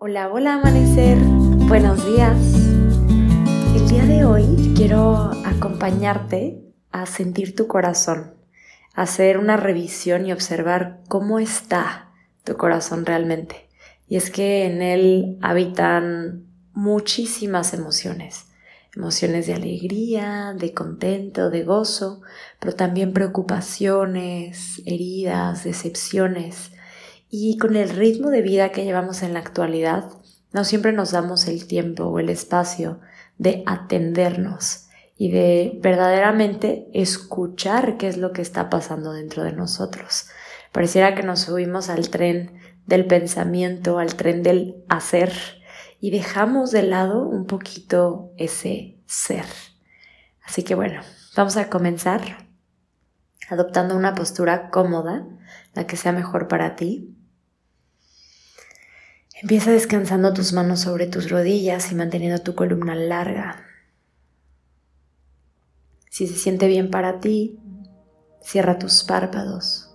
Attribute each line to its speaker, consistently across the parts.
Speaker 1: Hola, hola amanecer, buenos días. El día de hoy quiero acompañarte a sentir tu corazón, hacer una revisión y observar cómo está tu corazón realmente. Y es que en él habitan muchísimas emociones, emociones de alegría, de contento, de gozo, pero también preocupaciones, heridas, decepciones y con el ritmo de vida que llevamos en la actualidad, no siempre nos damos el tiempo o el espacio de atendernos y de verdaderamente escuchar qué es lo que está pasando dentro de nosotros. Pareciera que nos subimos al tren del pensamiento, al tren del hacer y dejamos de lado un poquito ese ser. Así que bueno, vamos a comenzar adoptando una postura cómoda, la que sea mejor para ti. Empieza descansando tus manos sobre tus rodillas y manteniendo tu columna larga. Si se siente bien para ti, cierra tus párpados.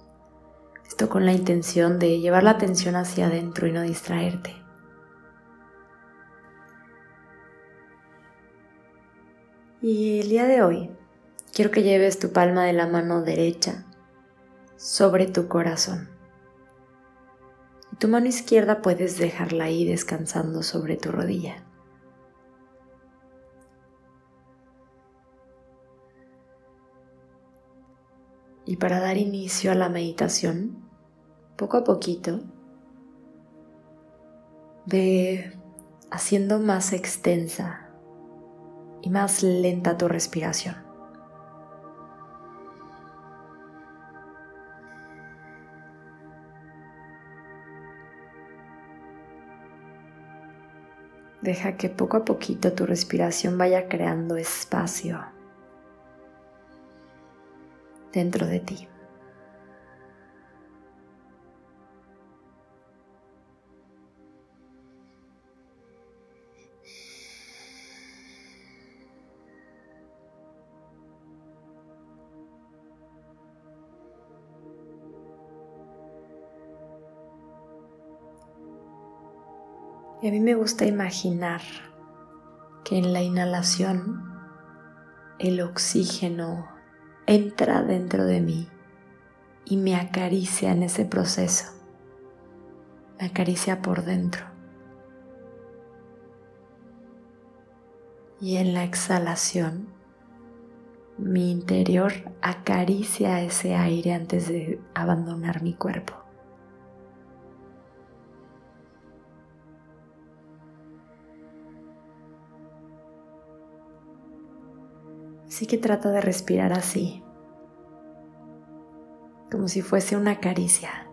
Speaker 1: Esto con la intención de llevar la atención hacia adentro y no distraerte. Y el día de hoy quiero que lleves tu palma de la mano derecha sobre tu corazón tu mano izquierda puedes dejarla ahí descansando sobre tu rodilla. Y para dar inicio a la meditación, poco a poquito, ve haciendo más extensa y más lenta tu respiración. Deja que poco a poquito tu respiración vaya creando espacio dentro de ti. Mí me gusta imaginar que en la inhalación el oxígeno entra dentro de mí y me acaricia en ese proceso. Me acaricia por dentro. Y en la exhalación, mi interior acaricia ese aire antes de abandonar mi cuerpo. Así que trata de respirar así, como si fuese una caricia.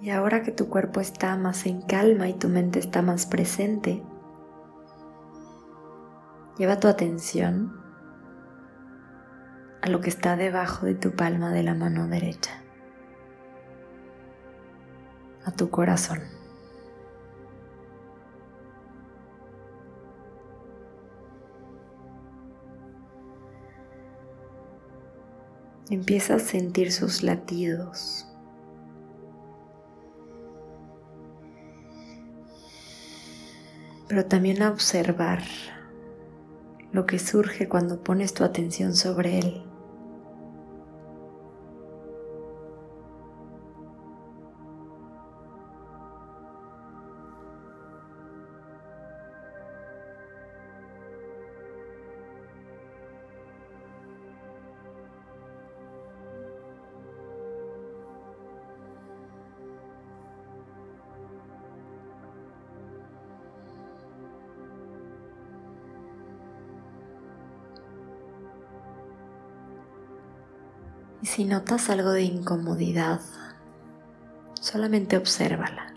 Speaker 1: Y ahora que tu cuerpo está más en calma y tu mente está más presente, lleva tu atención a lo que está debajo de tu palma de la mano derecha, a tu corazón. Empieza a sentir sus latidos. Pero también a observar lo que surge cuando pones tu atención sobre él. Y si notas algo de incomodidad Solamente obsérvala.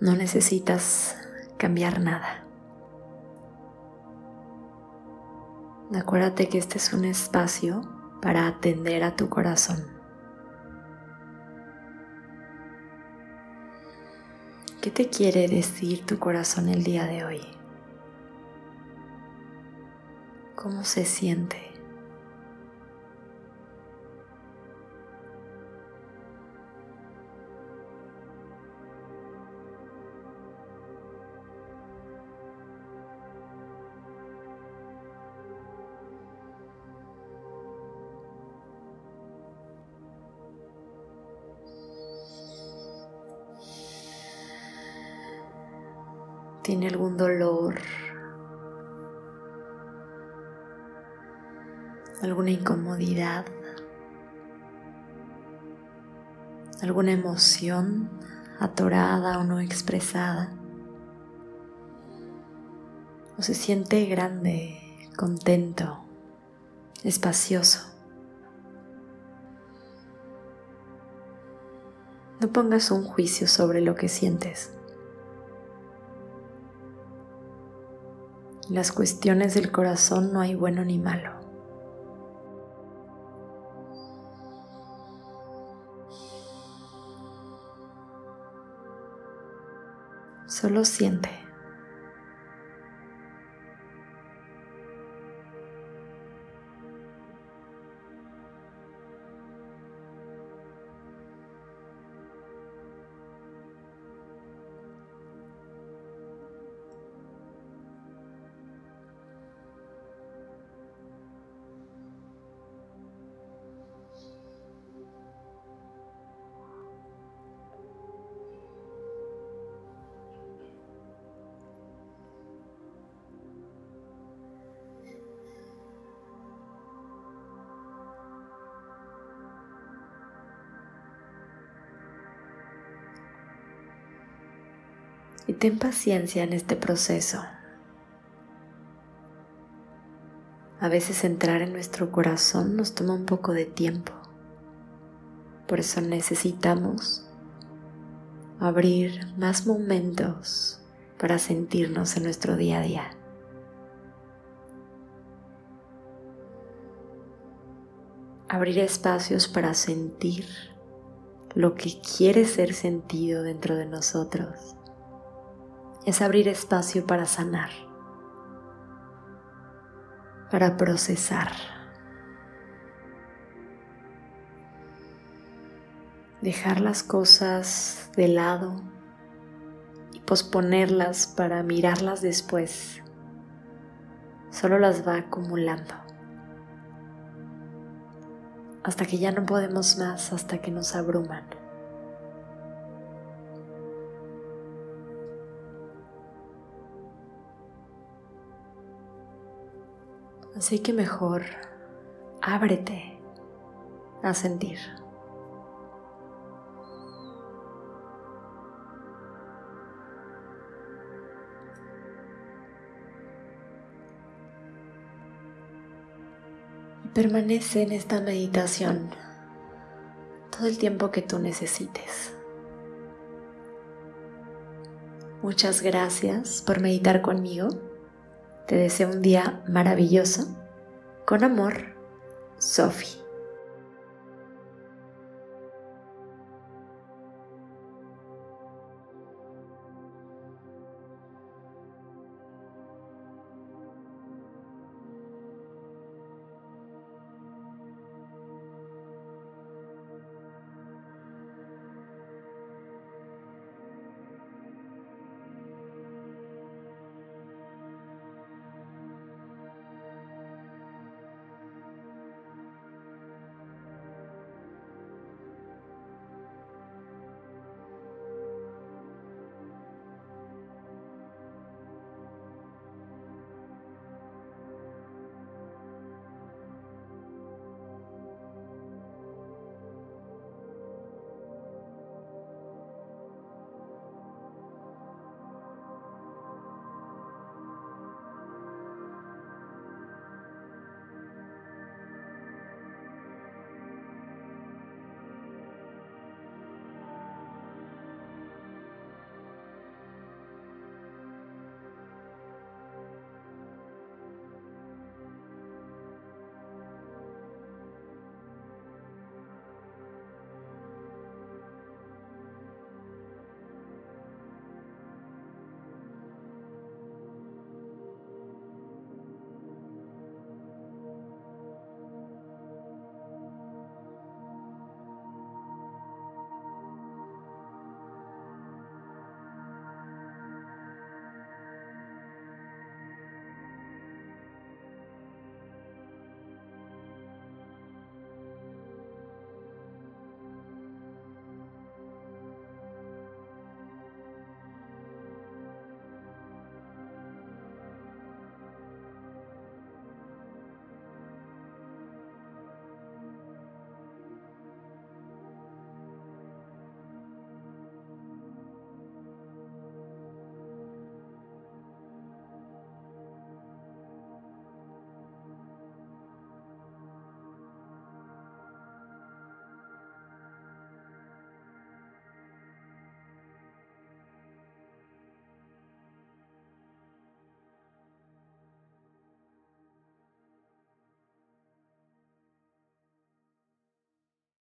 Speaker 1: No necesitas cambiar nada. Acuérdate que este es un espacio para atender a tu corazón. ¿Qué te quiere decir tu corazón el día de hoy? ¿Cómo se siente? Tiene algún dolor, alguna incomodidad, alguna emoción atorada o no expresada, o se siente grande, contento, espacioso. No pongas un juicio sobre lo que sientes. Las cuestiones del corazón no hay bueno ni malo. Solo siente. Y ten paciencia en este proceso. A veces entrar en nuestro corazón nos toma un poco de tiempo. Por eso necesitamos abrir más momentos para sentirnos en nuestro día a día. Abrir espacios para sentir lo que quiere ser sentido dentro de nosotros es abrir espacio para sanar, para procesar. Dejar las cosas de lado y posponerlas para mirarlas después. Solo las va acumulando. Hasta que ya no podemos más, hasta que nos abruman. Así que mejor ábrete a sentir. Permanece en esta meditación todo el tiempo que tú necesites. Muchas gracias por meditar conmigo. Te deseo un día maravilloso. Con amor, Sophie.